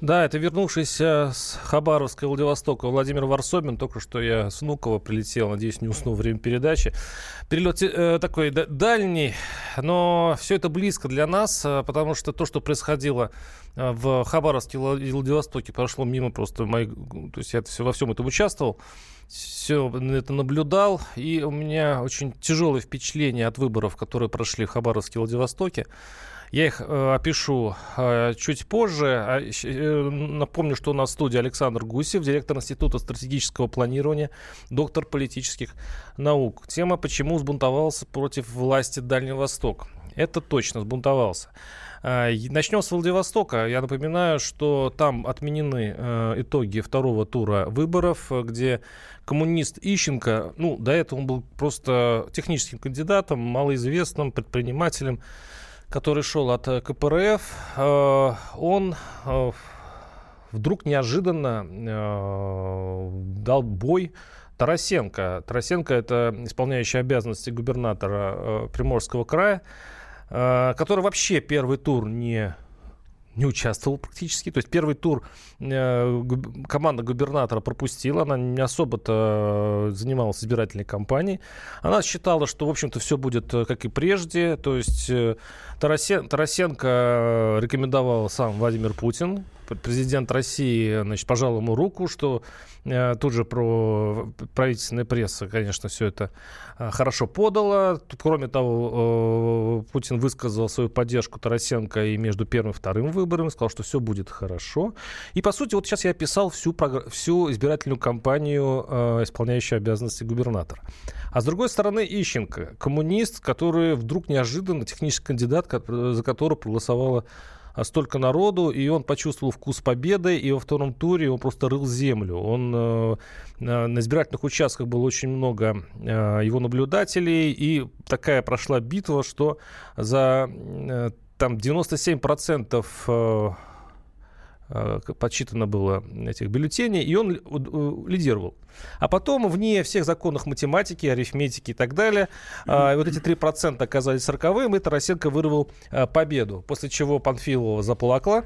Да, это вернувшийся с Хабаровска и Владивостока Владимир Варсобин. Только что я с Внуково прилетел, надеюсь, не уснул время передачи. Перелет э, такой да, дальний, но все это близко для нас, э, потому что то, что происходило э, в Хабаровске и Владивостоке, прошло мимо просто моих... То есть я все, во всем этом участвовал все это наблюдал, и у меня очень тяжелое впечатление от выборов, которые прошли в Хабаровске и Владивостоке. Я их э, опишу э, чуть позже. А, э, напомню, что у нас в студии Александр Гусев, директор Института стратегического планирования, доктор политических наук. Тема «Почему сбунтовался против власти Дальний Восток?» Это точно сбунтовался. А, начнем с Владивостока. Я напоминаю, что там отменены э, итоги второго тура выборов, где коммунист Ищенко, ну, до этого он был просто техническим кандидатом, малоизвестным предпринимателем, который шел от э, КПРФ, э, он э, вдруг неожиданно дал бой Тарасенко. Тарасенко – это исполняющий обязанности губернатора Приморского края, который вообще первый тур не не участвовал практически. То есть первый тур э, команда губернатора пропустила, она не особо-то э, занималась избирательной кампанией. Она считала, что, в общем-то, все будет э, как и прежде. То есть э, Тарасен, Тарасенко рекомендовал сам Владимир Путин, президент России, значит, пожал ему руку, что э, тут же про правительственная пресса, конечно, все это э, хорошо подала. Кроме того, э, Путин высказал свою поддержку Тарасенко и между первым и вторым выборами, сказал, что все будет хорошо. И, по сути, вот сейчас я описал всю, всю избирательную кампанию, исполняющую обязанности губернатора. А с другой стороны, Ищенко, коммунист, который вдруг неожиданно, технический кандидат, за которого проголосовало а, столько народу, и он почувствовал вкус победы, и во втором туре он просто рыл землю. Он э, на избирательных участках было очень много э, его наблюдателей, и такая прошла битва, что за э, там 97% э, Э, подсчитано было этих бюллетеней, и он лидировал. А потом, вне всех законов математики, арифметики и так далее, mm-hmm. вот эти 3% оказались роковым, и Тарасенко вырвал э, победу. После чего Панфилова заплакала.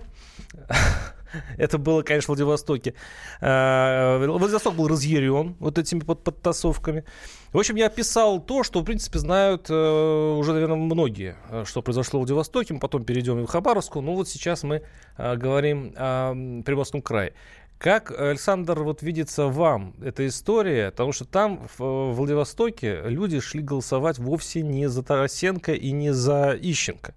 Это было, конечно, в Владивостоке. Э, Владивосток был разъярен вот этими под подтасовками. В общем, я описал то, что, в принципе, знают э, уже, наверное, многие, э, что произошло в Владивостоке. Мы потом перейдем в Хабаровску. Ну вот сейчас мы говорим о Приморском крае. Как, Александр, вот видится вам эта история? Потому что там, в Владивостоке, люди шли голосовать вовсе не за Тарасенко и не за Ищенко.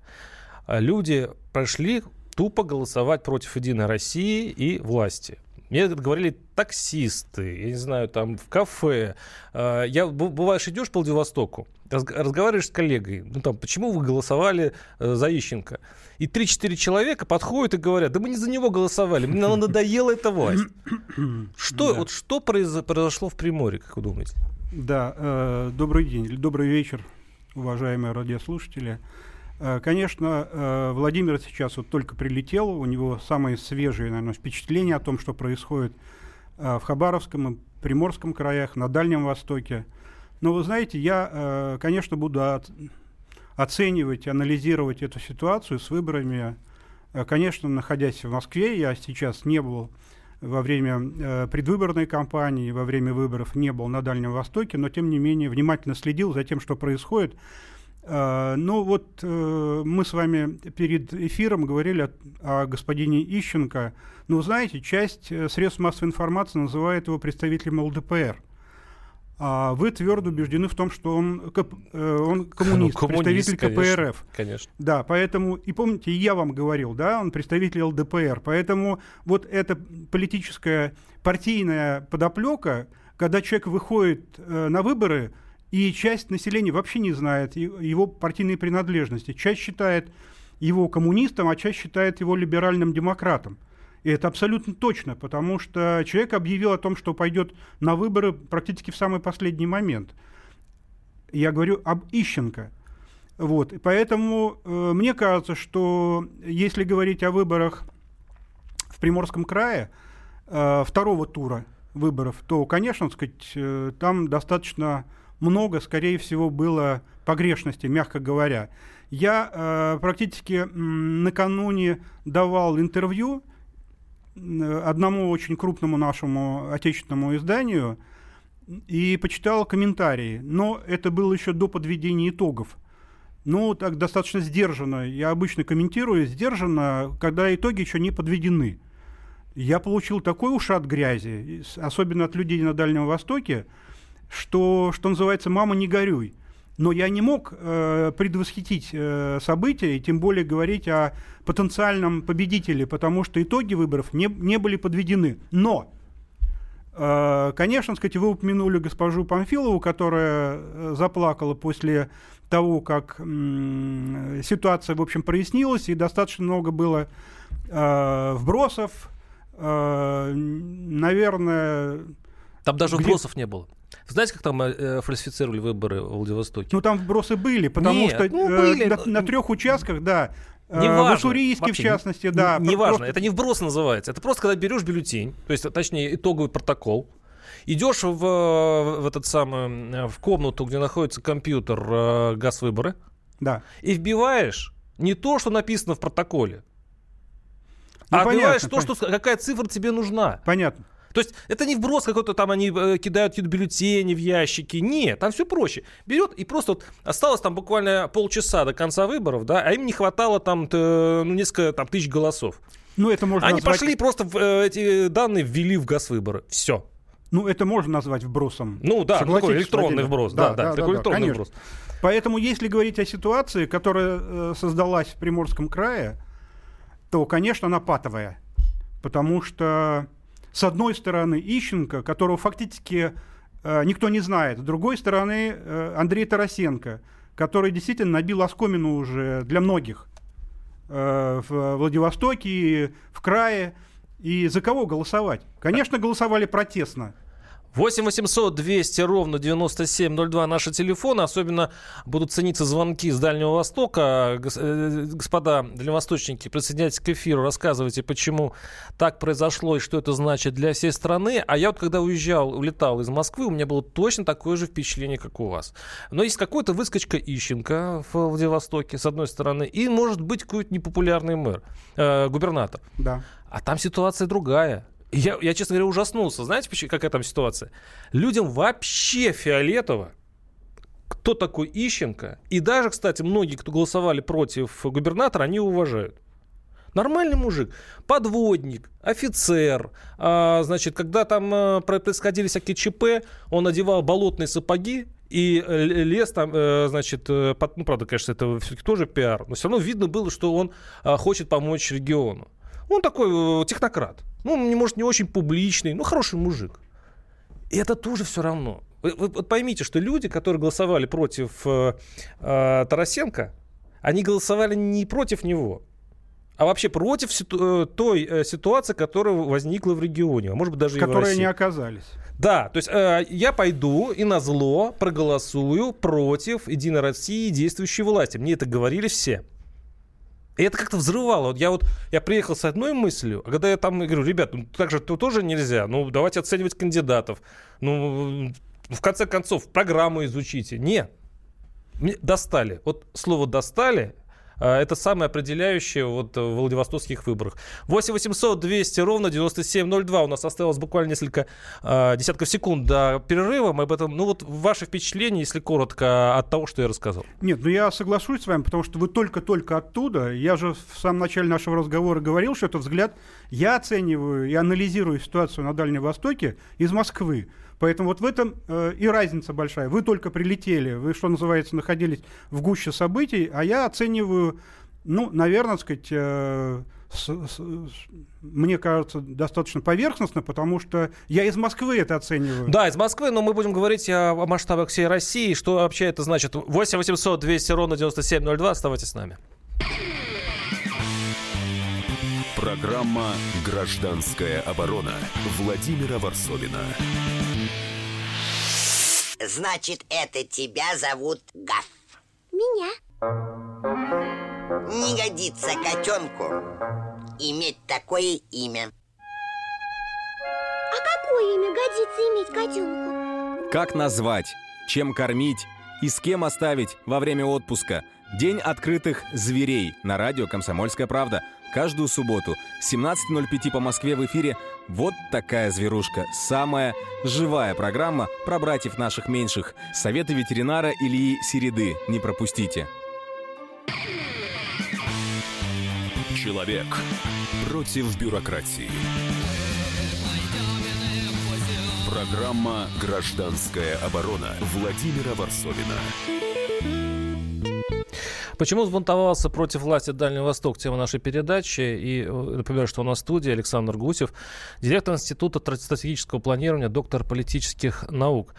Люди прошли тупо голосовать против Единой России и власти. Мне говорили таксисты, я не знаю, там в кафе. А, я, бываешь, идешь по Владивостоку, разговариваешь с коллегой, ну там, почему вы голосовали э, за Ищенко? И 3-4 человека подходят и говорят, да мы не за него голосовали, мне надоела эта власть. Что, да. вот что произошло в Приморье, как вы думаете? Да, э, добрый день, добрый вечер, уважаемые радиослушатели. Э, конечно, э, Владимир сейчас вот только прилетел, у него самые свежие, наверное, впечатления о том, что происходит э, в Хабаровском и Приморском краях, на Дальнем Востоке. Но вы знаете, я, конечно, буду оценивать, анализировать эту ситуацию с выборами. Конечно, находясь в Москве, я сейчас не был во время предвыборной кампании, во время выборов не был на Дальнем Востоке, но тем не менее внимательно следил за тем, что происходит. А, ну вот э, мы с вами перед эфиром говорили о, о господине Ищенко. Ну, знаете, часть э, средств массовой информации называет его представителем ЛДПР. А вы твердо убеждены в том, что он, э, он коммунист, ну, коммунист представитель конечно, КПРФ. Конечно. Да, поэтому, и помните, я вам говорил, да, он представитель ЛДПР. Поэтому вот эта политическая партийная подоплека, когда человек выходит э, на выборы, и часть населения вообще не знает его партийной принадлежности. Часть считает его коммунистом, а часть считает его либеральным демократом. И это абсолютно точно, потому что человек объявил о том, что пойдет на выборы практически в самый последний момент. Я говорю об Ищенко. Вот. И поэтому э, мне кажется, что если говорить о выборах в Приморском крае э, второго тура выборов, то, конечно, сказать, э, там достаточно много, скорее всего, было погрешностей, мягко говоря. Я э, практически накануне давал интервью одному очень крупному нашему отечественному изданию и почитал комментарии. Но это было еще до подведения итогов. Ну, так достаточно сдержанно. Я обычно комментирую сдержанно, когда итоги еще не подведены. Я получил такой ушат грязи, особенно от людей на Дальнем Востоке, что, что называется, мама, не горюй. Но я не мог э, предвосхитить э, события и тем более говорить о потенциальном победителе, потому что итоги выборов не, не были подведены. Но, э, конечно, сказать, вы упомянули госпожу Памфилову, которая э, заплакала после того, как э, ситуация, в общем, прояснилась, и достаточно много было э, вбросов, э, наверное... Там даже где... вбросов не было. Знаете, как там э, фальсифицировали выборы в Владивостоке? Ну, там вбросы были, потому Нет, что ну, были. Э, на, на трех участках, да, э, не важно. В Уссурийске, в частности, да. Не, не важно, это не вброс называется. Это просто когда берешь бюллетень, то есть, точнее, итоговый протокол, идешь в, в этот самый, э, в комнату, где находится компьютер э, газ выборы, да. и вбиваешь не то, что написано в протоколе, ну, а понятно, вбиваешь то, понятно. что какая цифра тебе нужна. Понятно. То есть это не вброс какой-то там, они э, кидают какие-то бюллетени в ящики. Нет, там все проще. Берет и просто вот осталось там буквально полчаса до конца выборов, да, а им не хватало там ну, несколько там, тысяч голосов. Ну, это можно Они назвать... пошли просто в, э, эти данные ввели в газ выборы. Все. Ну, это можно назвать вбросом. Ну да, такой электронный вброс. Да, да, да, да такой да, электронный конечно. вброс. Поэтому, если говорить о ситуации, которая э, создалась в Приморском крае, то, конечно, она патовая. Потому что с одной стороны, Ищенко, которого фактически э, никто не знает, с другой стороны, э, Андрей Тарасенко, который действительно набил оскомину уже для многих э, в Владивостоке, в крае. И за кого голосовать? Конечно, голосовали протестно. 8 800 200 ровно 9702 наши телефоны. Особенно будут цениться звонки с Дальнего Востока. Э, господа дальневосточники, присоединяйтесь к эфиру, рассказывайте, почему так произошло и что это значит для всей страны. А я вот когда уезжал, улетал из Москвы, у меня было точно такое же впечатление, как у вас. Но есть какой-то выскочка Ищенко в Владивостоке, с одной стороны, и может быть какой-то непопулярный мэр, э, губернатор. Да. А там ситуация другая я, я, честно говоря, ужаснулся. Знаете, какая там ситуация? Людям вообще фиолетово, кто такой Ищенко. И даже, кстати, многие, кто голосовали против губернатора, они уважают. Нормальный мужик, подводник, офицер. А, значит, когда там а, происходили всякие ЧП, он одевал болотные сапоги и э, лес там, э, значит, под, ну, правда, конечно, это все-таки тоже пиар, но все равно видно было, что он а, хочет помочь региону. Он такой технократ. Ну, может, не очень публичный, но хороший мужик. И это тоже все равно. Вы, вы, вы поймите, что люди, которые голосовали против э, э, Тарасенко, они голосовали не против него, а вообще против ситу- э, той э, ситуации, которая возникла в регионе, а может быть даже Которые и в России. не оказались. Да, то есть э, я пойду и на зло проголосую против Единой России действующей власти. Мне это говорили все. И это как-то взрывало. Вот я вот я приехал с одной мыслью, а когда я там говорю, ребят, ну так же то тоже нельзя. Ну, давайте оценивать кандидатов. Ну, в конце концов, программу изучите. Нет. Мне достали. Вот слово достали это самое определяющее вот в Владивостокских выборах. 8 800 200 ровно 9702. У нас осталось буквально несколько э, десятков секунд до перерыва. Мы об этом, ну вот ваши впечатления, если коротко, от того, что я рассказал. Нет, ну я соглашусь с вами, потому что вы только-только оттуда. Я же в самом начале нашего разговора говорил, что это взгляд, я оцениваю и анализирую ситуацию на Дальнем Востоке из Москвы. Поэтому вот в этом э, и разница большая. Вы только прилетели, вы, что называется, находились в гуще событий, а я оцениваю, ну, наверное, сказать, э, с, с, мне кажется, достаточно поверхностно, потому что я из Москвы это оцениваю. Да, из Москвы, но мы будем говорить о, о масштабах всей России. Что вообще это значит? 8 800 200 ровно 9702. Оставайтесь с нами. Программа «Гражданская оборона» Владимира Варсовина. Значит, это тебя зовут Гаф. Меня. Не годится котенку иметь такое имя. А какое? какое имя годится иметь котенку? Как назвать? Чем кормить? И с кем оставить во время отпуска? День открытых зверей на радио «Комсомольская правда». Каждую субботу 17.05 по Москве в эфире «Вот такая зверушка». Самая живая программа про братьев наших меньших. Советы ветеринара Ильи Середы. Не пропустите. Человек против бюрократии. Программа «Гражданская оборона» Владимира Варсовина. Почему взбунтовался против власти Дальний Восток? Тема нашей передачи. И э, напоминаю, что у нас в студии Александр Гусев, директор Института стратегического планирования, доктор политических наук.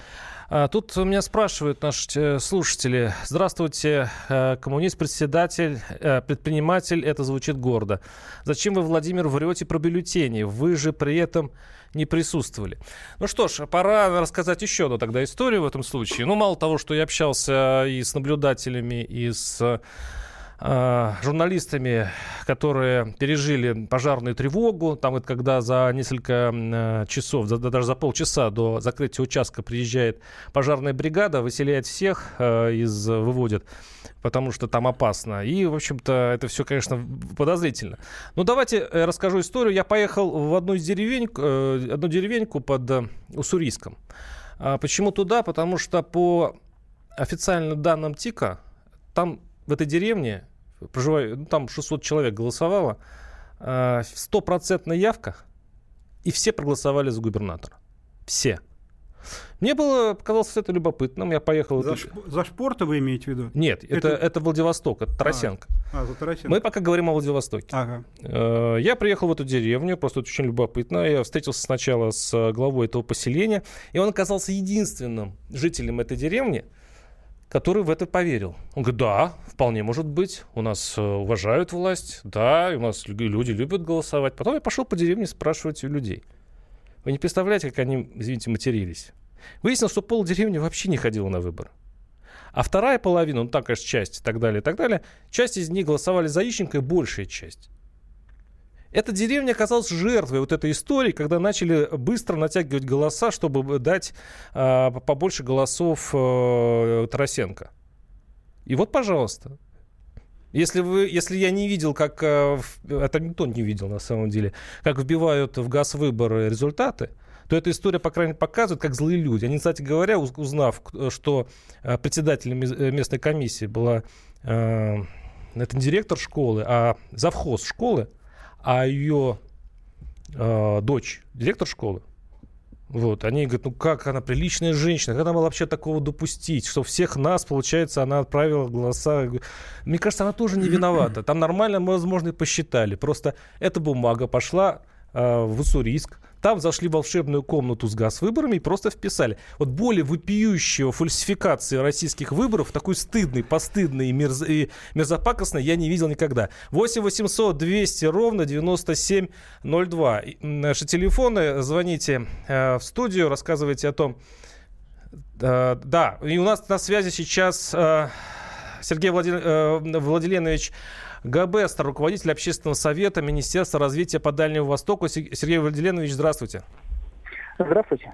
А тут меня спрашивают наши э, слушатели. Здравствуйте, э, коммунист, председатель, предприниматель, это звучит гордо. Зачем вы, Владимир, врете про бюллетени? Вы же при этом не присутствовали. Ну что ж, пора рассказать еще одну тогда историю в этом случае. Ну, мало того, что я общался и с наблюдателями, и с журналистами, которые пережили пожарную тревогу. Там это когда за несколько э, часов, за, даже за полчаса до закрытия участка приезжает пожарная бригада, выселяет всех, э, из, выводит потому что там опасно. И, в общем-то, это все, конечно, подозрительно. Но давайте расскажу историю. Я поехал в одну из деревень, э, одну деревеньку под э, Уссурийском. А почему туда? Потому что по официальным данным ТИКа, там в этой деревне проживает, ну, там 600 человек голосовало, э, стопроцентная явка, и все проголосовали за губернатора. Все. Мне было, показалось это любопытным. Я поехал... За, шп... за шпорта вы имеете в виду? Нет, это, это... это Владивосток, это Тарасенко. А, а, за Тарасенко. Мы пока говорим о Владивостоке. Ага. Э, я приехал в эту деревню, просто это очень любопытно. Я встретился сначала с главой этого поселения, и он оказался единственным жителем этой деревни, который в это поверил. Он говорит, да, вполне может быть, у нас э, уважают власть, да, у нас люди любят голосовать. Потом я пошел по деревне спрашивать у людей. Вы не представляете, как они, извините, матерились. Выяснилось, что пол деревни вообще не ходила на выборы. А вторая половина, ну там, конечно, часть и так далее, и так далее, часть из них голосовали за Ищенко, и большая часть. Эта деревня оказалась жертвой вот этой истории, когда начали быстро натягивать голоса, чтобы дать э, побольше голосов э, Тарасенко. И вот, пожалуйста, если, вы, если я не видел, как... Э, это никто не видел на самом деле, как вбивают в газ выборы результаты, то эта история, по крайней мере, показывает, как злые люди. Они, кстати говоря, узнав, что э, председателем э, местной комиссии была э, это не директор школы, а завхоз школы, а ее э, дочь директор школы, вот, они говорят, ну как она приличная женщина, как она могла вообще такого допустить, что всех нас, получается, она отправила голоса. Мне кажется, она тоже не виновата. Там нормально, мы, возможно, и посчитали. Просто эта бумага пошла э, в Уссурийск, там зашли в волшебную комнату с газ-выборами и просто вписали. Вот более вопиющего фальсификации российских выборов, такой стыдный, постыдный и, мерз... и мерзопакостный я не видел никогда. 8 800 200 ровно 9702. Наши телефоны, звоните э, в студию, рассказывайте о том, э, да, и у нас на связи сейчас э, Сергей Влади... э, Владиленович Габестер, руководитель общественного совета Министерства развития по Дальнему Востоку. Сергей Владиленович, здравствуйте. Здравствуйте.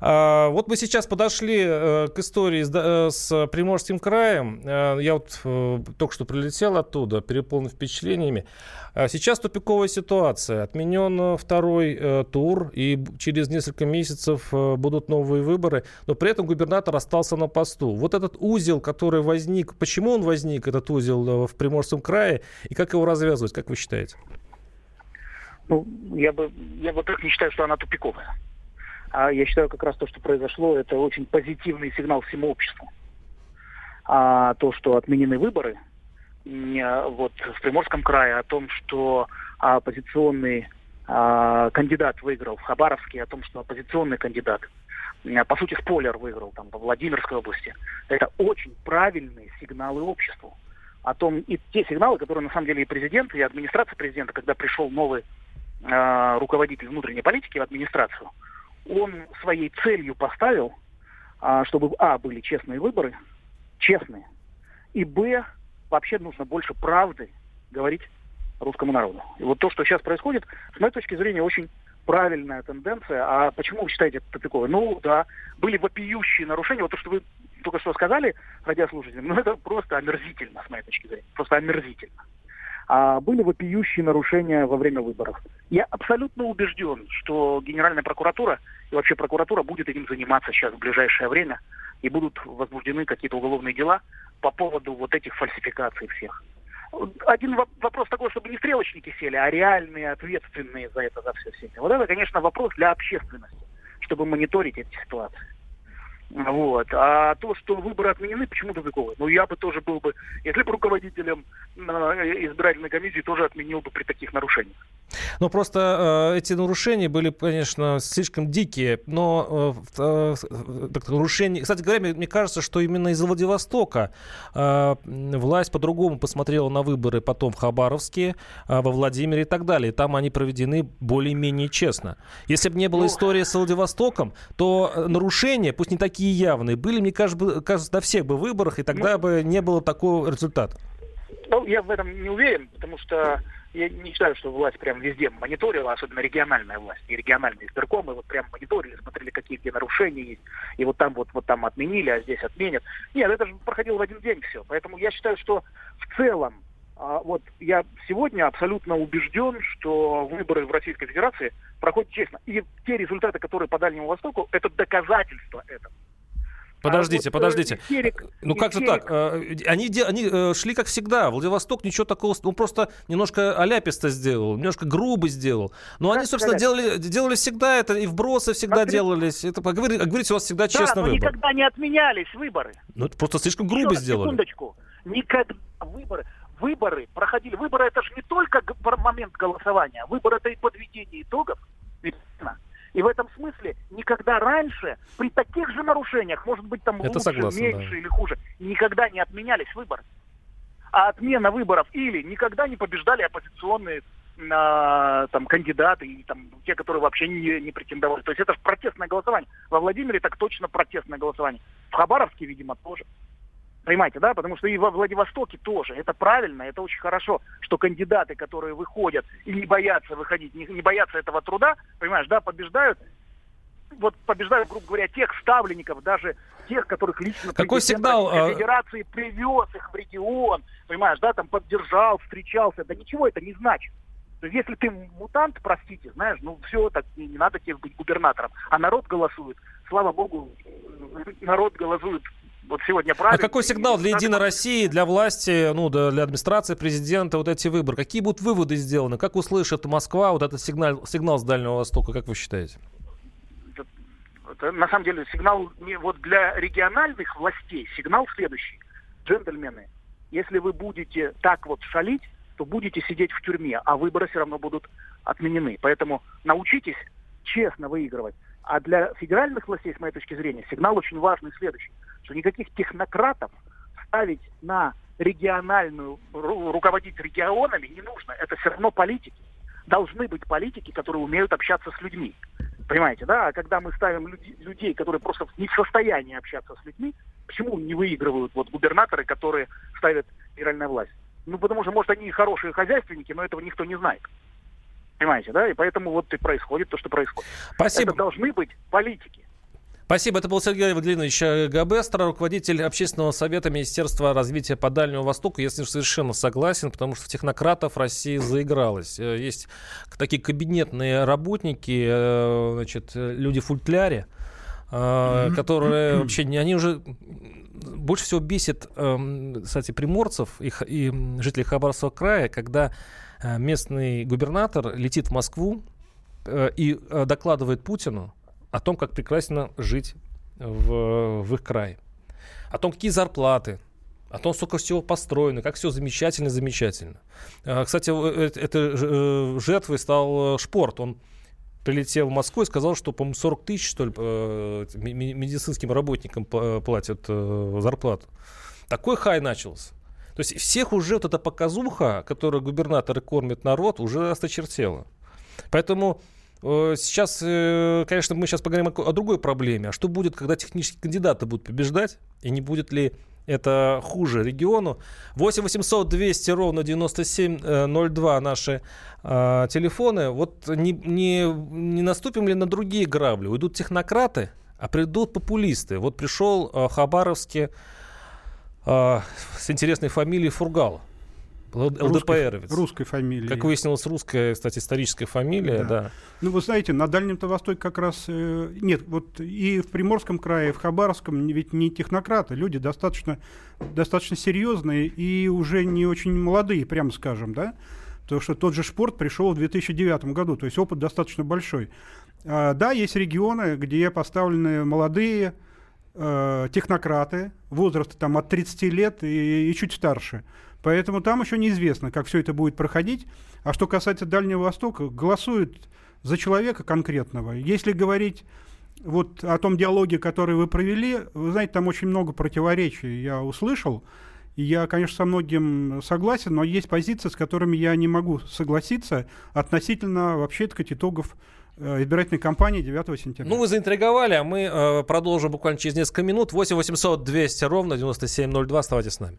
А, вот мы сейчас подошли э, к истории с, э, с Приморским краем. Э, я вот только что прилетел оттуда, переполнен впечатлениями. А сейчас тупиковая ситуация. Отменен второй тур, и через несколько месяцев будут новые выборы, но при этом губернатор остался на посту. Вот этот узел, который возник, почему он возник, этот узел в Приморском крае, и как его развязывать, как вы считаете? Ну, я бы, я вот так не считаю, что она тупиковая. А я считаю, как раз то, что произошло, это очень позитивный сигнал всему обществу. А то, что отменены выборы, вот в Приморском крае, о том, что оппозиционный а, кандидат выиграл в Хабаровске, о том, что оппозиционный кандидат, по сути, спойлер выиграл там во Владимирской области. Это очень правильные сигналы обществу. О том, и те сигналы, которые на самом деле и президент, и администрация президента, когда пришел новый э, руководитель внутренней политики в администрацию, он своей целью поставил, а, чтобы, а, были честные выборы, честные, и, б, вообще нужно больше правды говорить русскому народу. И вот то, что сейчас происходит, с моей точки зрения, очень правильная тенденция. А почему вы считаете это тупиковой? Ну, да, были вопиющие нарушения. Вот то, что вы только что сказали, радиослушателям, ну, это просто омерзительно, с моей точки зрения. Просто омерзительно. А были вопиющие нарушения во время выборов. Я абсолютно убежден, что Генеральная прокуратура и вообще прокуратура будет этим заниматься сейчас в ближайшее время, и будут возбуждены какие-то уголовные дела по поводу вот этих фальсификаций всех один вопрос такой, чтобы не стрелочники сели, а реальные, ответственные за это, за все сели. Вот это, конечно, вопрос для общественности, чтобы мониторить эти ситуации. Вот. А то, что выборы отменены, почему тупиковые? Ну, я бы тоже был бы, если бы руководителем э, избирательной комиссии, тоже отменил бы при таких нарушениях. Ну, просто э, эти нарушения были, конечно, слишком дикие, но э, э, нарушения... Кстати говоря, мне, мне кажется, что именно из Владивостока э, власть по-другому посмотрела на выборы потом в Хабаровске, э, во Владимире и так далее. Там они проведены более-менее честно. Если бы не было ну... истории с Владивостоком, то э, нарушения, пусть не такие явные, были, мне кажется, кажется на всех бы выборах, и тогда ну... бы не было такого результата. Ну, я в этом не уверен, потому что я не считаю, что власть прям везде мониторила, особенно региональная власть, и региональные избиркомы вот прям мониторили, смотрели, какие где нарушения есть, и вот там вот, вот там отменили, а здесь отменят. Нет, это же проходило в один день все. Поэтому я считаю, что в целом а, вот я сегодня абсолютно убежден, что выборы в Российской Федерации проходят честно. И те результаты, которые по Дальнему Востоку, это доказательство этого. Подождите, а вот, подождите. Истерик, ну как истерик. же так? Э, они, они э, шли как всегда. Владивосток ничего такого, ну просто немножко аляписто сделал, немножко грубо сделал. Но как они, собственно, делали, делали всегда это, и вбросы всегда как делались. Это, говорите, говорите, у вас всегда да, честно но выбор. никогда не отменялись выборы. Ну это просто слишком грубо Еще сделали. Секундочку. Никогда выборы выборы проходили. Выборы это же не только момент голосования. Выборы это и подведение итогов. Верно? И в этом смысле никогда раньше при таких же нарушениях, может быть там Это лучше, согласен, меньше да. или хуже, никогда не отменялись выборы. А отмена выборов или никогда не побеждали оппозиционные э, там кандидаты и там те, которые вообще не, не претендовали. То есть это же протестное голосование. Во Владимире так точно протестное голосование. В Хабаровске, видимо, тоже. Понимаете, да? Потому что и во Владивостоке тоже. Это правильно, это очень хорошо, что кандидаты, которые выходят и не боятся выходить, не, не боятся этого труда, понимаешь, да, побеждают. Вот побеждают, грубо говоря, тех ставленников, даже тех, которых лично Какой сигнал а, Федерации привез их в регион, понимаешь, да, там поддержал, встречался. Да ничего это не значит. То есть если ты мутант, простите, знаешь, ну все, так не, не надо тебе быть губернатором. А народ голосует. Слава богу, народ голосует вот сегодня правильно. А какой сигнал для Единой России, для власти, ну, для администрации президента, вот эти выборы? Какие будут выводы сделаны? Как услышит Москва вот этот сигнал, сигнал с Дальнего Востока, как вы считаете? Это, на самом деле сигнал не вот для региональных властей сигнал следующий. Джентльмены, если вы будете так вот шалить, то будете сидеть в тюрьме, а выборы все равно будут отменены. Поэтому научитесь честно выигрывать. А для федеральных властей, с моей точки зрения, сигнал очень важный следующий, что никаких технократов ставить на региональную, ру, руководить регионами не нужно. Это все равно политики. Должны быть политики, которые умеют общаться с людьми. Понимаете, да? А когда мы ставим люди, людей, которые просто не в состоянии общаться с людьми, почему не выигрывают вот губернаторы, которые ставят федеральная власть? Ну, потому что, может, они хорошие хозяйственники, но этого никто не знает. Понимаете, да? И поэтому вот и происходит то, что происходит. Спасибо. Это должны быть политики. Спасибо. Это был Сергей Владимирович Габестро, руководитель общественного совета Министерства развития по Дальнему Востоку. Я с ним совершенно согласен, потому что в технократов России заигралась. Э, есть такие кабинетные работники, э, значит, люди в э, которые вообще не, они уже больше всего бесит, эм, кстати, приморцев и, и жителей Хабаровского края, когда Э, местный губернатор летит в Москву э, и э, докладывает Путину о том, как прекрасно жить в, в их крае. О том, какие зарплаты, о том, сколько всего построено, как все замечательно, замечательно. Кстати, это жертвой стал Шпорт. Он прилетел в Москву и сказал, что, по-моему, 40 тысяч, что ли, медицинским работникам платят зарплату. Такой хай начался. То есть всех уже вот эта показуха, которую губернаторы кормят народ, уже осточертела. Поэтому э, Сейчас, э, конечно, мы сейчас поговорим о, другой проблеме. А что будет, когда технические кандидаты будут побеждать? И не будет ли это хуже региону. 8 800 200 ровно 9702 наши э, телефоны. Вот не, не, не наступим ли на другие грабли? Уйдут технократы, а придут популисты. Вот пришел э, Хабаровский э, с интересной фамилией Фургал. ЛДПРовец. Русской, русской фамилии. Как выяснилось, русская, кстати, историческая фамилия, да. да. Ну, вы знаете, на Дальнем-то Востоке как раз... Э, нет, вот и в Приморском крае, и в Хабаровском ведь не технократы, люди достаточно, достаточно серьезные и уже не очень молодые, прямо скажем, да? Потому что тот же Шпорт пришел в 2009 году, то есть опыт достаточно большой. А, да, есть регионы, где поставлены молодые э, технократы, возраста там от 30 лет и, и чуть старше. Поэтому там еще неизвестно, как все это будет проходить. А что касается Дальнего Востока, голосуют за человека конкретного. Если говорить вот о том диалоге, который вы провели, вы знаете, там очень много противоречий я услышал. Я, конечно, со многим согласен, но есть позиции, с которыми я не могу согласиться относительно вообще так итогов э, избирательной кампании 9 сентября. Ну, вы заинтриговали, а мы э, продолжим буквально через несколько минут. 8 800 200 ровно 9702. Оставайтесь с нами.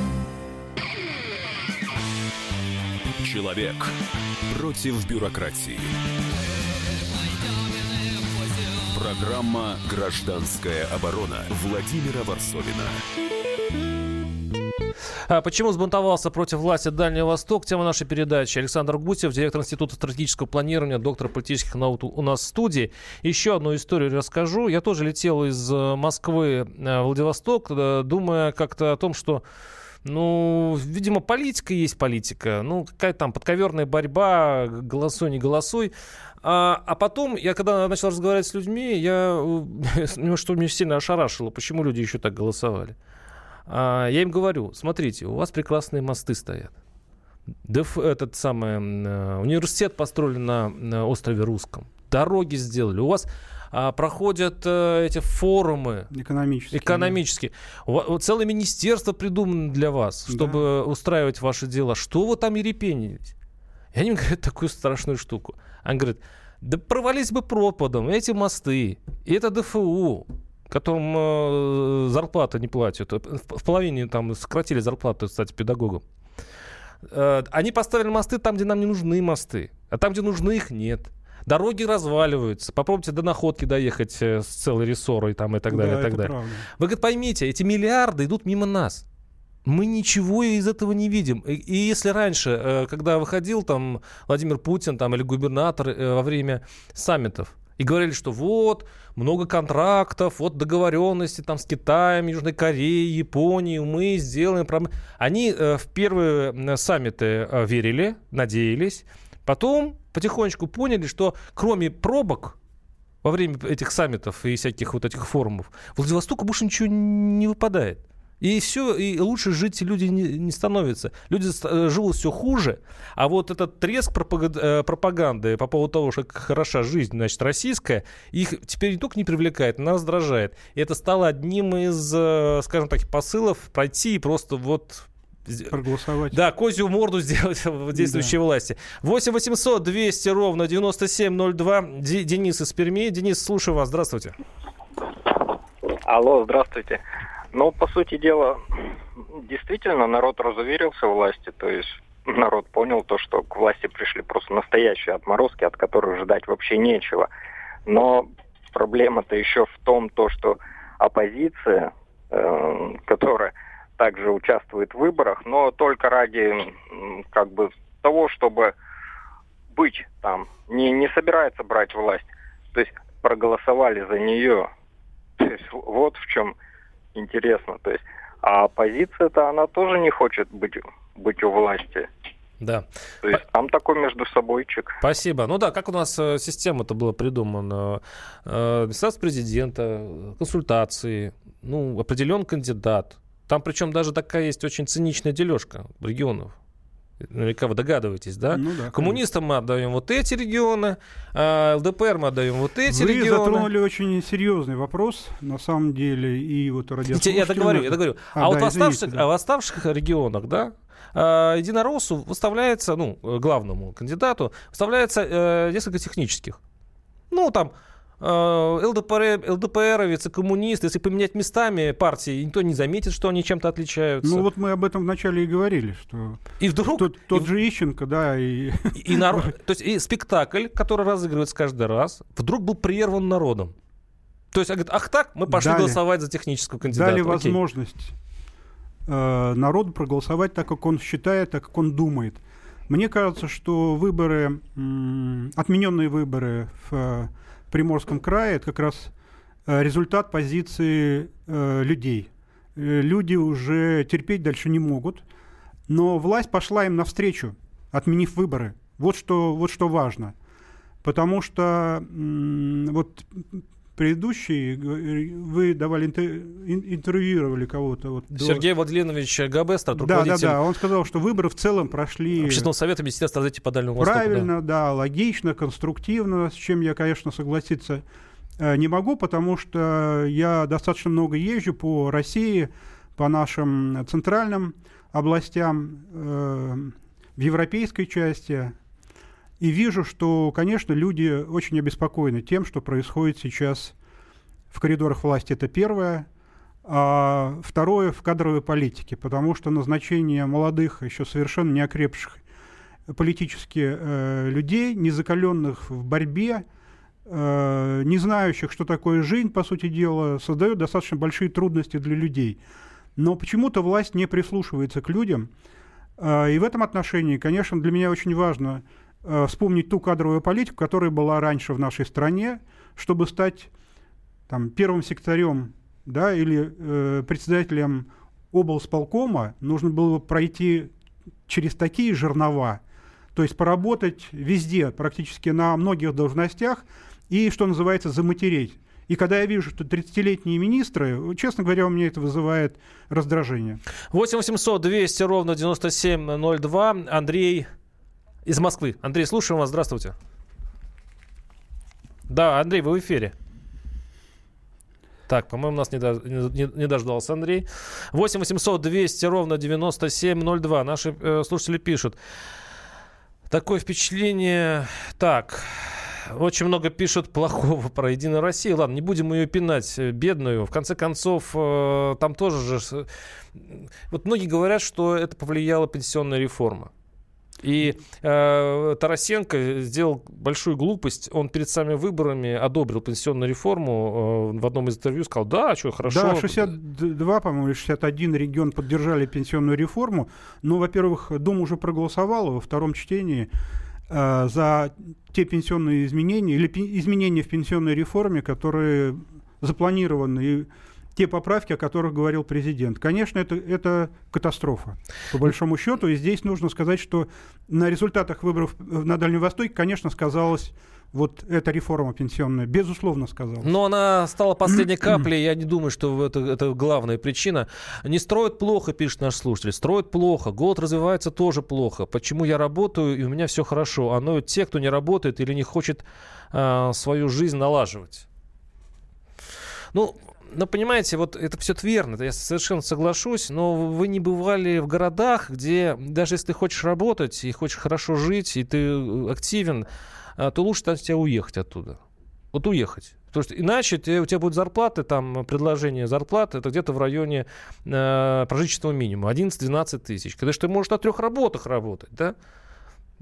Человек против бюрократии. Программа «Гражданская оборона» Владимира Варсовина. А почему сбунтовался против власти Дальний Восток? Тема нашей передачи. Александр Гусев, директор Института стратегического планирования, доктор политических наук у нас в студии. Еще одну историю расскажу. Я тоже летел из э, Москвы в Владивосток, э, думая как-то о том, что ну, видимо, политика есть политика. Ну, какая-то там подковерная борьба, голосуй, не голосуй. А, а потом, я когда начал разговаривать с людьми, я что меня сильно ошарашило, почему люди еще так голосовали. А, я им говорю, смотрите, у вас прекрасные мосты стоят. ДФ, этот самый э, университет построен на, на острове Русском. Дороги сделали. У вас а, проходят а, эти форумы экономические. экономические. Да. Целое министерство придумано для вас, чтобы да. устраивать ваши дела. Что вы там ерепенились? И они говорят такую страшную штуку. Они говорят, да провались бы пропадом эти мосты, и это ДФУ, которым э, зарплату не платят. В половине там сократили зарплату, кстати, педагогам. Э, они поставили мосты там, где нам не нужны мосты. А там, где нужны, их нет. Дороги разваливаются. Попробуйте до находки доехать э, с целой рессорой там, и так далее. Да, и так далее. Правда. Вы говорит, поймите, эти миллиарды идут мимо нас. Мы ничего из этого не видим. И, и если раньше, э, когда выходил там Владимир Путин там, или губернатор э, во время саммитов, и говорили, что вот, много контрактов, вот договоренности там с Китаем, Южной Кореей, Японией, мы сделаем... Они в первые саммиты верили, надеялись, Потом потихонечку поняли, что кроме пробок во время этих саммитов и всяких вот этих форумов, Владивостоку больше ничего не выпадает. И все, и лучше жить люди не, не становятся. Люди э, живут все хуже, а вот этот треск э, пропаганды по поводу того, что хороша жизнь, значит, российская, их теперь не только не привлекает, но раздражает. И это стало одним из, э, скажем так, посылов пройти и просто вот проголосовать. Да, козью морду сделать в действующей да. власти. 8 800 200 ровно 9702. Денис из Перми. Денис, слушаю вас. Здравствуйте. Алло, здравствуйте. Ну, по сути дела, действительно, народ разуверился в власти. То есть народ понял то, что к власти пришли просто настоящие отморозки, от которых ждать вообще нечего. Но проблема-то еще в том, то, что оппозиция, э, которая также участвует в выборах, но только ради как бы того, чтобы быть там, не, не собирается брать власть. То есть проголосовали за нее. То есть вот в чем интересно. То есть, а оппозиция-то она тоже не хочет быть, быть у власти. Да. То есть там такой между собойчик. Спасибо. Ну да, как у нас э, система-то была придумана? Э, Администрация президента, консультации, ну, определен кандидат. Там причем даже такая есть очень циничная дележка регионов. Наверняка вы догадываетесь, да? Ну да, Коммунистам мы отдаем вот эти регионы, а ЛДПР мы отдаем вот эти Вы регионы. затронули очень серьезный вопрос, на самом деле, и вот Я, радиослушателям... я договорю, я договорю. А, А, вот да, в, оставших, извините, да. а в оставшихся регионах, да, э, Единороссу выставляется, ну, главному кандидату, выставляется э, несколько технических. Ну, там, ЛДПР, ЛДПРовец и коммунист, если поменять местами партии, никто не заметит, что они чем-то отличаются. Ну вот мы об этом вначале и говорили, что и вдруг... тот, тот и- же Ищенко, да, и... И народ, то есть и спектакль, который разыгрывается каждый раз, вдруг был прерван народом. То есть, говорит, ах так, мы пошли Дали. голосовать за технического кандидата. дали Окей. возможность э, народу проголосовать так, как он считает, так, как он думает. Мне кажется, что выборы, м, отмененные выборы в э, Приморском крае, это как раз э, результат позиции э, людей. Э, люди уже терпеть дальше не могут, но власть пошла им навстречу, отменив выборы. Вот что, вот что важно. Потому что вот предыдущий, вы давали интер- ин- интервьюировали кого-то. Вот, до- Сергей Владленович Габестер, да, да, да. Он сказал, что выборы в целом прошли Общественного совета Министерства развития по Дальнему Востоку. да. правильно, да. логично, конструктивно, с чем я, конечно, согласиться э, не могу, потому что я достаточно много езжу по России, по нашим центральным областям, э, в европейской части, и вижу, что, конечно, люди очень обеспокоены тем, что происходит сейчас в коридорах власти. Это первое. А второе в кадровой политике, потому что назначение молодых, еще совершенно не окрепших политически э, людей, не закаленных в борьбе, э, не знающих, что такое жизнь, по сути дела, создает достаточно большие трудности для людей. Но почему-то власть не прислушивается к людям. Э, и в этом отношении, конечно, для меня очень важно вспомнить ту кадровую политику, которая была раньше в нашей стране, чтобы стать там, первым секретарем да, или э, председателем облсполкома, нужно было пройти через такие жернова, то есть поработать везде, практически на многих должностях, и, что называется, заматереть. И когда я вижу, что 30-летние министры, честно говоря, у меня это вызывает раздражение. 8 800 200 ровно 9702. Андрей из Москвы. Андрей, слушаем вас. Здравствуйте. Да, Андрей, вы в эфире. Так, по-моему, нас не, до- не- не дождался Андрей. 8 800 200 ровно 9702. Наши э, слушатели пишут. Такое впечатление... Так, очень много пишут плохого про Единую Россию. Ладно, не будем ее пинать, э, бедную. В конце концов, э, там тоже же... Вот многие говорят, что это повлияла пенсионная реформа. И э, Тарасенко сделал большую глупость. Он перед самыми выборами одобрил пенсионную реформу. Э, в одном из интервью сказал, да, что, хорошо. Да, 62, по-моему, или 61 регион поддержали пенсионную реформу. Но, во-первых, Дума уже проголосовала во втором чтении э, за те пенсионные изменения или изменения в пенсионной реформе, которые запланированы, и те поправки, о которых говорил президент. Конечно, это, это катастрофа, по большому счету. И здесь нужно сказать, что на результатах выборов на Дальнем Востоке, конечно, сказалась вот эта реформа пенсионная, безусловно сказалась. Но она стала последней каплей. Я не думаю, что это, это главная причина. Не строят плохо, пишет наш слушатель. Строят плохо. Голод развивается тоже плохо. Почему я работаю, и у меня все хорошо? А ноют те, кто не работает или не хочет а, свою жизнь налаживать. Ну, ну, понимаете, вот это все верно, я совершенно соглашусь, но вы не бывали в городах, где даже если ты хочешь работать и хочешь хорошо жить, и ты э, активен, а, то лучше от тебя уехать оттуда. Вот уехать. Потому что иначе те- у тебя будут зарплаты, там предложение зарплаты, это где-то в районе э, прожиточного минимума, 11-12 тысяч. Когда же ты можешь на трех работах работать, да?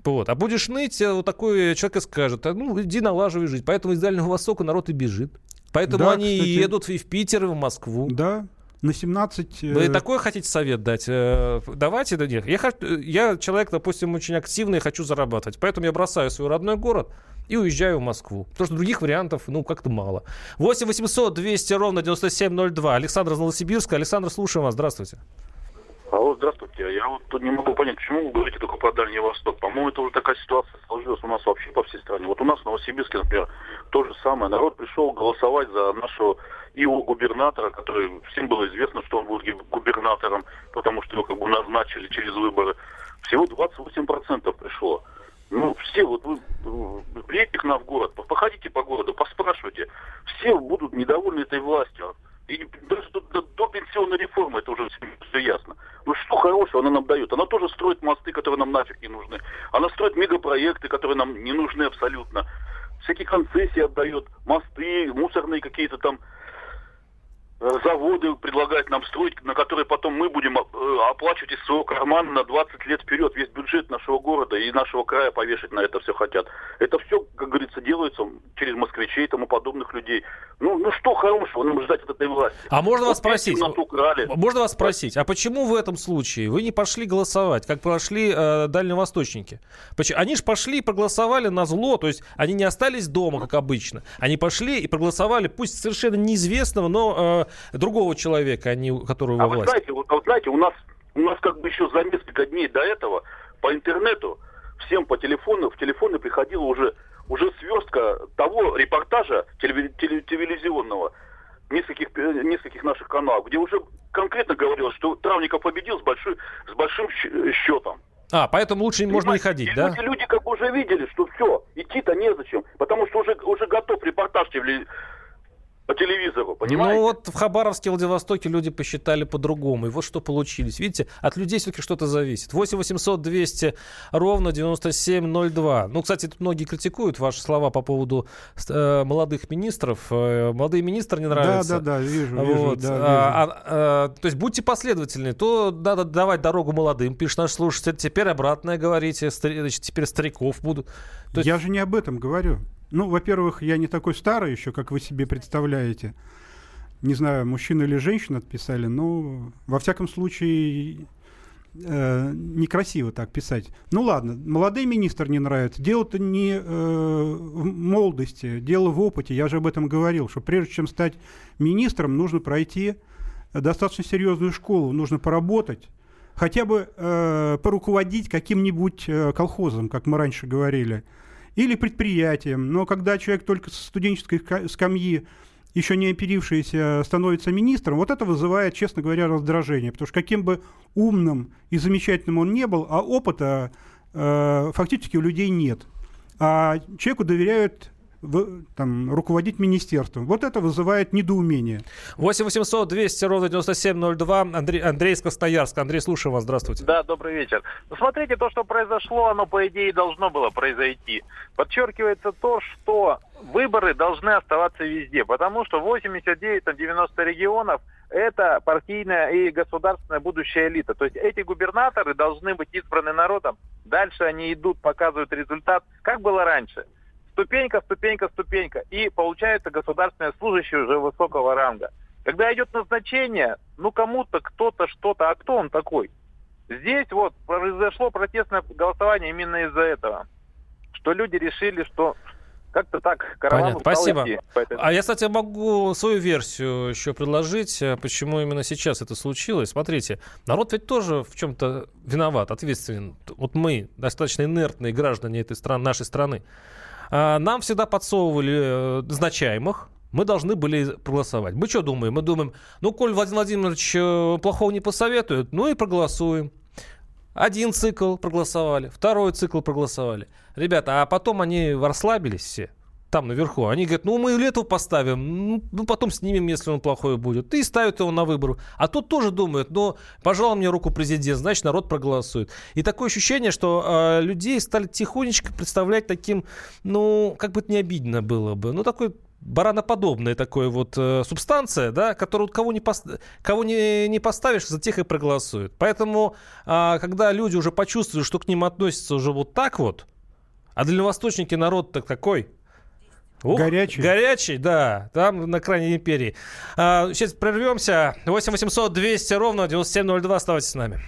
Вот. А будешь ныть, тебе вот такой человек и скажет, «А, ну, иди налаживай жизнь. Поэтому из Дальнего Востока народ и бежит. Поэтому Да, они кстати. едут и в Питер, и в Москву. Да, на 17... Вы э, такой хотите совет дать? Э, Давайте до них. Я, я человек, допустим, очень активный и хочу зарабатывать. Поэтому я бросаю свой родной город и уезжаю в Москву. Потому что других вариантов, ну, как-то мало. 8 800 200 ровно 9702. Александр из Новосибирска. Александр, слушаем вас. Здравствуйте. Алло, здравствуйте. Я вот тут не могу понять, почему вы говорите только про Дальний Восток. По-моему, это уже такая ситуация сложилась у нас вообще по всей стране. Вот у нас в Новосибирске, например, то же самое. Народ пришел голосовать за нашего его губернатора, который всем было известно, что он будет губернатором, потому что его как бы назначили через выборы. Всего 28% пришло. Ну, все, вот вы приедете к нам в город, походите по городу, поспрашивайте. Все будут недовольны этой властью. И даже до, до, до пенсионной реформы это уже все ясно. Ну что хорошего она нам дает? Она тоже строит мосты, которые нам нафиг не нужны. Она строит мегапроекты, которые нам не нужны абсолютно. Всякие концессии отдает, мосты, мусорные какие-то там заводы предлагают нам строить, на которые потом мы будем э, оплачивать из своего кармана на 20 лет вперед весь бюджет нашего города и нашего края повешать на это все хотят. Это все, как говорится, делается через москвичей и тому подобных людей. Ну, ну что хорошего нам ждать от этой власти? А можно вот вас спросить? Можно вас спросить, а почему в этом случае вы не пошли голосовать, как прошли э, дальневосточники? Почему? Они же пошли и проголосовали на зло, то есть они не остались дома, как обычно. Они пошли и проголосовали, пусть совершенно неизвестного, но э, другого человека, а не которого а власть. Вы знаете, вот, вот знаете, у нас, у нас как бы еще за несколько дней до этого по интернету всем по телефону, в телефоны приходила уже, уже сверстка того репортажа телевизионного, нескольких, нескольких наших каналов, где уже конкретно говорилось, что Травников победил с, большой, с большим счетом. А, поэтому лучше Понимаете, можно не ходить, да? Эти люди как бы уже видели, что все, идти-то незачем, потому что уже, уже готов репортаж по телевизору, понимаете? Ну вот в Хабаровске, Владивостоке люди посчитали по-другому. И вот что получились. Видите, от людей все-таки что-то зависит. 8 800 200 ровно 9702. Ну, кстати, тут многие критикуют ваши слова по поводу э, молодых министров. Э, молодые министры не нравятся. Да, да, да, вижу, вижу. Вот. Да, вижу. А, а, а, то есть будьте последовательны. То надо давать дорогу молодым, пишет наш слушатель. Теперь обратное говорите. Значит, теперь стариков будут. То есть... Я же не об этом говорю. Ну, во-первых, я не такой старый еще, как вы себе представляете. Не знаю, мужчина или женщина отписали, но во всяком случае э, некрасиво так писать. Ну ладно, молодой министр не нравится. Дело-то не э, в молодости, дело в опыте. Я же об этом говорил, что прежде чем стать министром, нужно пройти достаточно серьезную школу, нужно поработать, хотя бы э, поруководить каким-нибудь э, колхозом, как мы раньше говорили или предприятием. Но когда человек только со студенческой скамьи еще не оперившийся становится министром, вот это вызывает, честно говоря, раздражение. Потому что каким бы умным и замечательным он не был, а опыта э, фактически у людей нет. А человеку доверяют в, там, руководить министерством. Вот это вызывает недоумение. 8 800 200 ровно 9702. Андрей, Андрей из Красноярска. Андрей, слушаю вас. Здравствуйте. Да, добрый вечер. Ну, смотрите, то, что произошло, оно, по идее, должно было произойти. Подчеркивается то, что выборы должны оставаться везде, потому что 89-90 регионов это партийная и государственная будущая элита. То есть эти губернаторы должны быть избраны народом. Дальше они идут, показывают результат, как было раньше – ступенька, ступенька, ступенька. И получается государственные служащие уже высокого ранга. Когда идет назначение, ну кому-то, кто-то, что-то, а кто он такой? Здесь вот произошло протестное голосование именно из-за этого. Что люди решили, что как-то так Понятно, спасибо. А я, кстати, могу свою версию еще предложить, э, почему именно сейчас это случилось. Смотрите, народ ведь тоже в чем-то виноват, ответственен. Вот мы, достаточно инертные граждане этой страны, нашей страны. А, нам всегда подсовывали э, назначаемых, мы должны были проголосовать. Мы что думаем? Мы думаем, ну, коль Владимир Владимирович э, плохого не посоветует, ну и проголосуем. Один цикл проголосовали, второй цикл проголосовали. Ребята, а потом они расслабились все там наверху. Они говорят, ну мы лету поставим, ну, ну потом снимем, если он плохой будет. И ставят его на выбор. А тут тоже думают, ну пожалуй мне руку президент, значит народ проголосует. И такое ощущение, что э, людей стали тихонечко представлять таким, ну как бы это не обидно было бы, ну такой бараноподобная такой вот э, субстанция, да, которую кого не, пос... кого не, не поставишь, за тех и проголосуют. Поэтому, э, когда люди уже почувствуют, что к ним относятся уже вот так вот, а дальневосточники народ-то такой, Ух, горячий. Горячий, да. Там на крайней империи. А, сейчас прервемся. 8 800 200 ровно 9702. Оставайтесь с нами.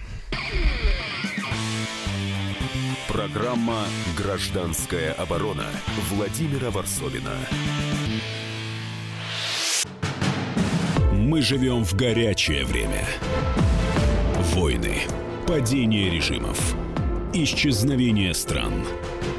Программа «Гражданская оборона» Владимира Варсовина. Мы живем в горячее время. Войны, падение режимов, исчезновение стран.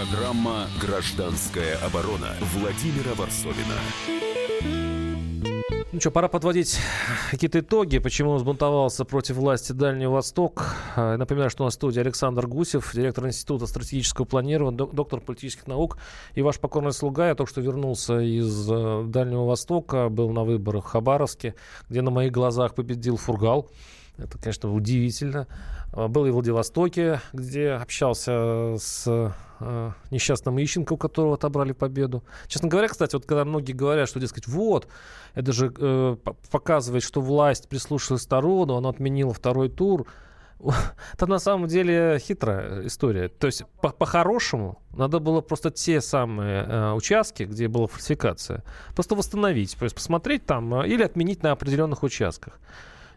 Программа «Гражданская оборона» Владимира Варсовина. Ну что, пора подводить какие-то итоги, почему он взбунтовался против власти Дальний Восток. А, напоминаю, что у нас в студии Александр Гусев, директор Института стратегического планирования, доктор политических наук. И ваш покорный слуга, я только что вернулся из э, Дальнего Востока, был на выборах в Хабаровске, где на моих глазах победил Фургал. Это, конечно, удивительно. А, был и в Владивостоке, где общался с э, несчастным Ищенко, у которого отобрали победу. Честно говоря, кстати, вот когда многие говорят, что, дескать, вот, это же э, показывает, что власть прислушалась сторону, она отменила второй тур. Это на самом деле хитрая история. То есть по-хорошему по надо было просто те самые э, участки, где была фальсификация, просто восстановить, то есть посмотреть там э, или отменить на определенных участках.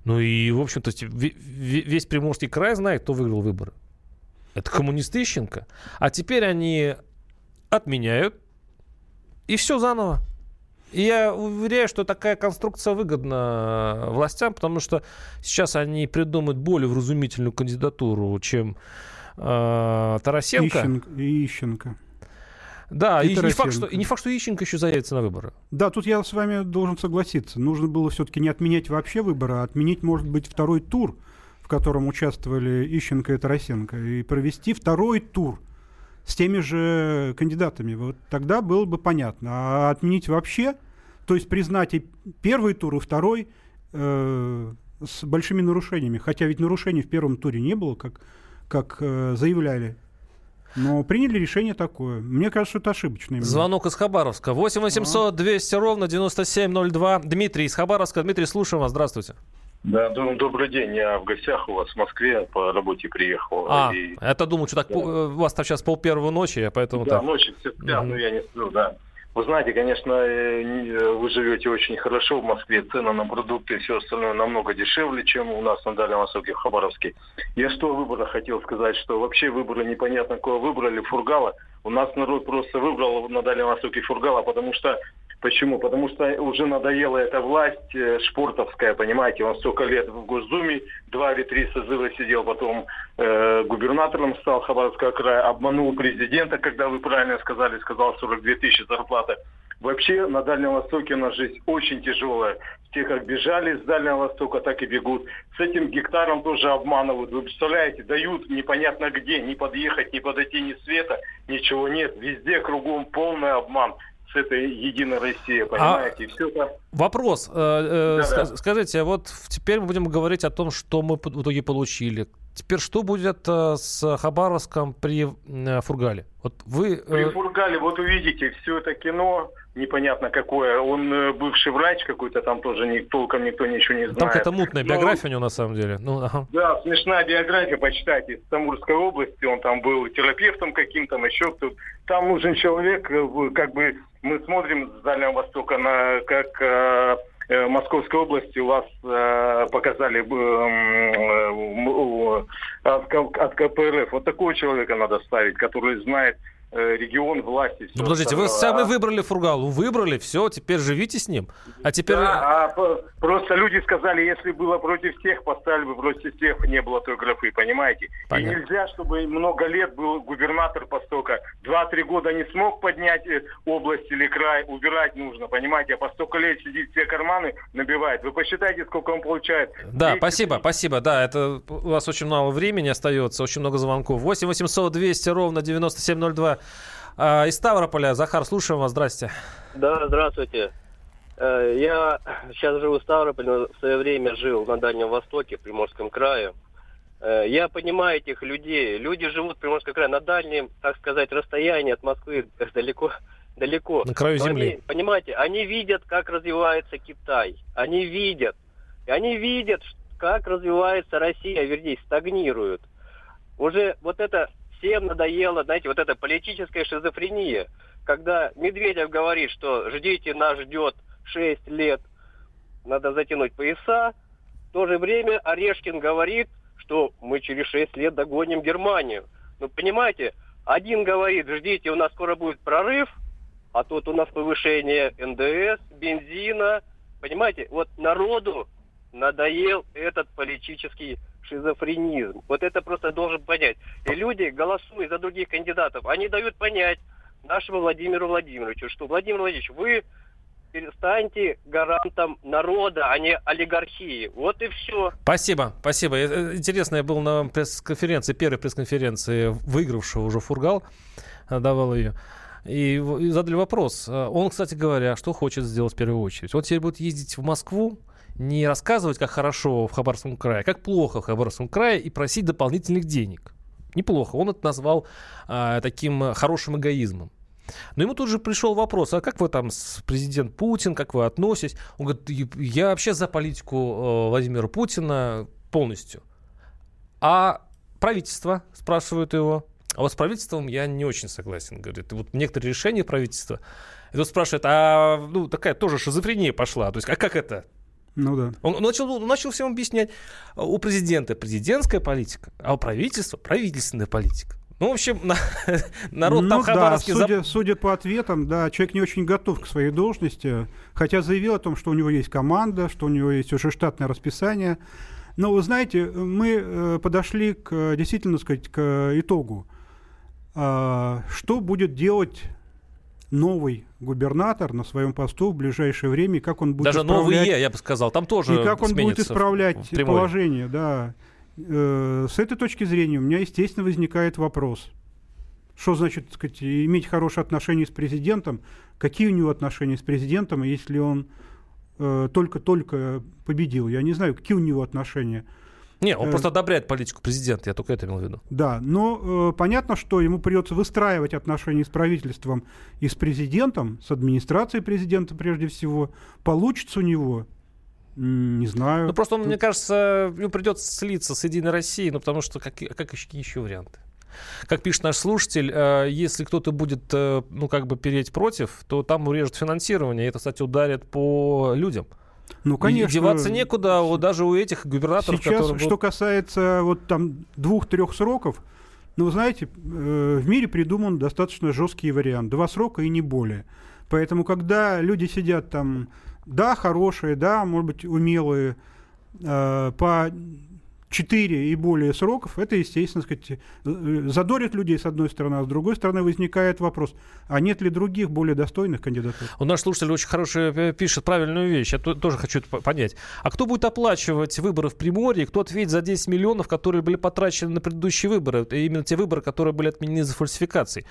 Ну и, в общем-то, весь Приморский край знает, кто выиграл выборы. Это коммунисты Ищенко. А теперь они отменяют, и все заново. И я уверяю, что такая конструкция выгодна властям, потому что сейчас они придумают более вразумительную кандидатуру, чем э, Тарасенко. Ищенко. Ищенко. Да, и, и, не факт, что, и не факт, что Ищенко еще заявится на выборы. Да, тут я с вами должен согласиться. Нужно было все-таки не отменять вообще выборы, а отменить, может быть, второй тур, в котором участвовали Ищенко и Тарасенко, и провести второй тур с теми же кандидатами. Вот тогда было бы понятно. А отменить вообще, то есть признать и первый тур, и второй э, с большими нарушениями. Хотя ведь нарушений в первом туре не было, как, как э, заявляли но приняли решение такое. Мне кажется, это ошибочно. Именно. Звонок из Хабаровска. 8 800 200 ровно 9702. Дмитрий из Хабаровска. Дмитрий, слушаем вас. Здравствуйте. Да, добрый день. Я в гостях у вас в Москве по работе приехал. А, и... это думаю, что так да. у вас там сейчас пол первого ночи, поэтому да, так. ночи все спят, mm-hmm. но я не сплю, да. Вы знаете, конечно, э, э, вы живете очень хорошо в Москве, цены на продукты и все остальное намного дешевле, чем у нас на Дальнем Востоке, в Хабаровске. Я что выбора хотел сказать, что вообще выборы непонятно кого выбрали, Фургала. У нас народ просто выбрал на Дальнем Востоке Фургала, потому что Почему? Потому что уже надоела эта власть э, шпортовская, понимаете, он столько лет в Госдуме, два или три созыва сидел, потом э, губернатором стал Хабаровского края, обманул президента, когда вы правильно сказали, сказал 42 тысячи зарплаты. Вообще на Дальнем Востоке у нас жизнь очень тяжелая. Те, как бежали с Дальнего Востока, так и бегут. С этим гектаром тоже обманывают. Вы представляете, дают непонятно где, не подъехать, не подойти ни света, ничего нет. Везде кругом полный обман с этой Единой Россией, понимаете? А все это... Вопрос. Э, э, да, Скажите, вот теперь мы будем говорить о том, что мы в итоге получили. Теперь что будет э, с Хабаровском при Фургале? Вот вы... При Фургале, вот увидите, все это кино, непонятно какое. Он э, бывший врач какой-то, там тоже ни, толком никто ничего не знает. Там какая-то мутная биография Но, у него на самом деле. Ну, ага. Да, смешная биография, почитайте. Из Самурской области, он там был терапевтом каким-то, еще кто-то. Там нужен человек, э, как бы мы смотрим с Дальнего Востока на как э, э Московской области у вас э, показали э, от, от КПРФ. Вот такого человека надо ставить, который знает Э, регион власти. Ну, подождите, вы сами выбрали Фургалу, выбрали, все, теперь живите с ним. А теперь... Да, а просто люди сказали, если было против всех, поставили бы против всех, не было той графы, понимаете? Понятно. И нельзя, чтобы много лет был губернатор постока. Два-три года не смог поднять э, область или край, убирать нужно, понимаете? А по столько лет сидит все карманы, набивает. Вы посчитайте, сколько он получает. Да, 200... спасибо, спасибо. Да, это у вас очень мало времени остается, очень много звонков. 8 800 200 ровно 9702. А, из Ставрополя. Захар, слушаем вас. Здрасте. Да, здравствуйте. Э, я сейчас живу в Ставрополе, но в свое время жил на Дальнем Востоке, в Приморском крае. Э, я понимаю этих людей. Люди живут в Приморском крае на дальнем, так сказать, расстоянии от Москвы далеко. далеко. На краю но земли. Они, понимаете, они видят, как развивается Китай. Они видят. И они видят, как развивается Россия, вернее, стагнирует. Уже вот это всем надоело, знаете, вот эта политическая шизофрения, когда Медведев говорит, что ждите, нас ждет 6 лет, надо затянуть пояса, в то же время Орешкин говорит, что мы через 6 лет догоним Германию. Ну, понимаете, один говорит, ждите, у нас скоро будет прорыв, а тут у нас повышение НДС, бензина. Понимаете, вот народу надоел этот политический шизофренизм. Вот это просто должен понять. И люди, голосуя за других кандидатов, они дают понять нашему Владимиру Владимировичу, что Владимир Владимирович, вы перестаньте гарантом народа, а не олигархии. Вот и все. Спасибо, спасибо. Э, э, интересно, я был на пресс-конференции, первой пресс-конференции выигравшего уже Фургал, э, давал ее. И задали вопрос. Он, кстати говоря, что хочет сделать в первую очередь? Он теперь будет ездить в Москву, не рассказывать, как хорошо в Хабаровском крае, а как плохо в Хабаровском крае и просить дополнительных денег. Неплохо. Он это назвал а, таким хорошим эгоизмом. Но ему тут же пришел вопрос, а как вы там с президент Путин, как вы относитесь? Он говорит, я вообще за политику э, Владимира Путина полностью. А правительство, спрашивают его, а вот с правительством я не очень согласен, говорит. вот некоторые решения правительства, и тут спрашивает, а ну такая тоже шизофрения пошла, то есть а как это? Ну да. Он начал, он начал всем объяснять, у президента президентская политика, а у правительства правительственная политика. Ну, в общем, народ ну, там да, судя, зап... судя по ответам, да, человек не очень готов к своей должности, хотя заявил о том, что у него есть команда, что у него есть уже штатное расписание. Но вы знаете, мы э, подошли к, действительно сказать, к итогу. А, что будет делать новый губернатор на своем посту в ближайшее время, как он будет Даже исправлять... новые, я бы сказал, там тоже И как он будет исправлять положение, да. Э, с этой точки зрения у меня, естественно, возникает вопрос. Что значит, так сказать, иметь хорошие отношения с президентом? Какие у него отношения с президентом, если он э, только-только победил? Я не знаю, какие у него отношения. Не, он э, просто одобряет политику президента, я только это имел в виду. Да, но э, понятно, что ему придется выстраивать отношения с правительством и с президентом, с администрацией президента прежде всего. Получится у него не знаю. Ну, просто, он, Тут... мне кажется, ему придется слиться с Единой Россией, ну, потому что как, как еще, еще варианты? Как пишет наш слушатель, э, если кто-то будет, э, ну, как бы переть против, то там урежут финансирование, и это, кстати, ударит по людям. Ну, конечно. И деваться некуда, вот даже у этих губернаторов, Сейчас, которые... что касается вот там двух-трех сроков, ну, вы знаете, э, в мире придуман достаточно жесткий вариант. Два срока и не более. Поэтому, когда люди сидят там да, хорошие, да, может быть, умелые, э, по 4 и более сроков, это, естественно, сказать, э, задорит людей, с одной стороны, а с другой стороны возникает вопрос, а нет ли других более достойных кандидатов? У нас слушатель очень хороший э, пишет правильную вещь, я тоже хочу это понять. А кто будет оплачивать выборы в Приморье, кто ответит за 10 миллионов, которые были потрачены на предыдущие выборы, именно те выборы, которые были отменены за фальсификацией?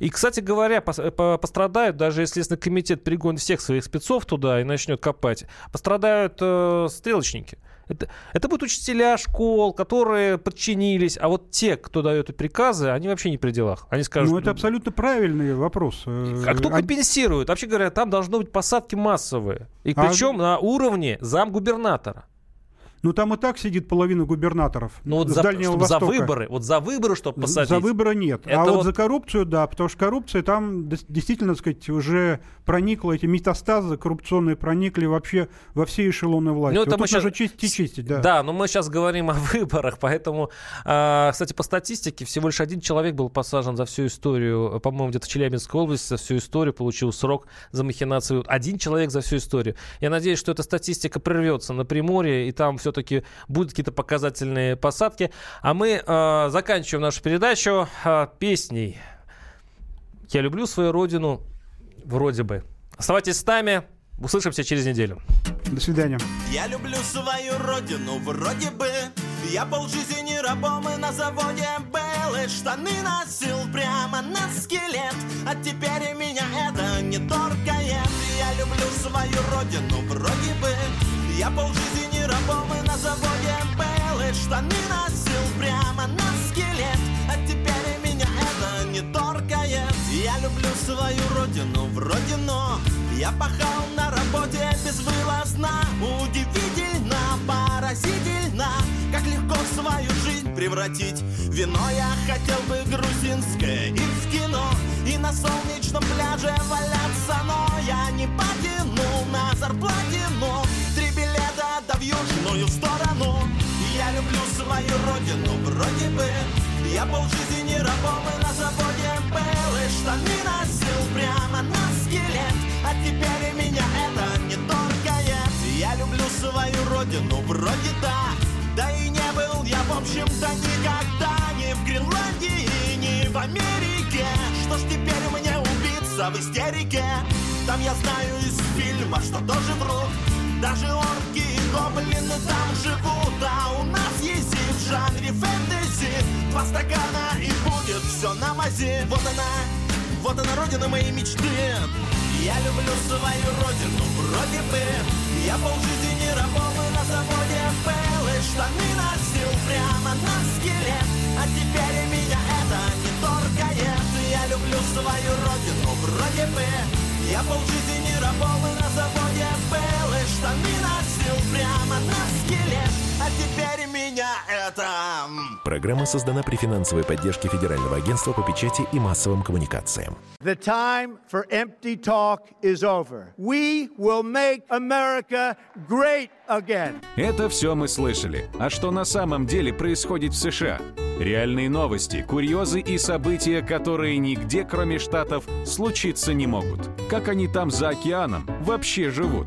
И, кстати говоря, пострадают, даже если Следственный комитет пригонит всех своих спецов туда и начнет копать, пострадают э, стрелочники. Это, это будут учителя школ, которые подчинились, а вот те, кто дает приказы, они вообще не при делах. Они скажут... Ну, это абсолютно правильный вопрос. А кто компенсирует? Вообще говоря, там должны быть посадки массовые. И причем а... на уровне замгубернатора. Ну, там и так сидит половина губернаторов ну, вот с за, Дальнего Востока. За выборы, вот за выборы, чтобы посадить. За выборы нет. Это а вот... вот за коррупцию, да, потому что коррупция там действительно, так сказать, уже проникла, эти метастазы коррупционные проникли вообще во все эшелоны власти. Ну, это вот мы сейчас... чистить и чистить, да. Да, но мы сейчас говорим о выборах, поэтому, э, кстати, по статистике, всего лишь один человек был посажен за всю историю, по-моему, где-то в Челябинской области за всю историю получил срок за махинацию. Один человек за всю историю. Я надеюсь, что эта статистика прервется на Приморье, и там все все-таки будут какие-то показательные посадки. А мы э, заканчиваем нашу передачу э, песней. Я люблю свою родину, вроде бы. Оставайтесь с нами. Услышимся через неделю. До свидания. Я люблю свою родину, вроде бы. Я полжизни рабом и на заводе был И штаны носил прямо на скелет А теперь меня это не торкает Я люблю свою родину, вроде бы я полжизни рабом и на заводе был И штаны носил прямо на скелет. А теперь меня это не торкает Я люблю свою родину вроде но Я пахал на работе безвылазно. Удивительно, пора поразительно Как легко свою жизнь превратить Вино я хотел бы грузинское и в кино И на солнечном пляже валяться Но я не потяну на да в южную сторону. Я люблю свою родину вроде бы. Я полжизни рабом и на заводе был И штаны носил прямо на скелет. А теперь и меня это не торкает Я. Люблю свою родину вроде да. Да и не был я в общем-то никогда Ни в Гренландии, ни в Америке. Что ж теперь мне убиться в истерике? Там я знаю из фильма, что тоже врут даже орки и гоблины там живут А у нас есть и в жанре фэнтези. Два стакана и будет все на мази Вот она, вот она родина моей мечты. Я люблю свою родину вроде бы. Я полжизни рабом и на заводе был И штаны носил прямо на скелет А теперь меня это не торкает Я люблю свою родину вроде бы я полжизни рабом и на заводе был И штаны носил прямо скелет А теперь меня это... Программа создана при финансовой поддержке Федерального агентства по печати и массовым коммуникациям. The time for empty talk is over. We will make America great again. Это все мы слышали. А что на самом деле происходит в США? Реальные новости, курьезы и события, которые нигде, кроме Штатов, случиться не могут. Как они там за океаном вообще живут?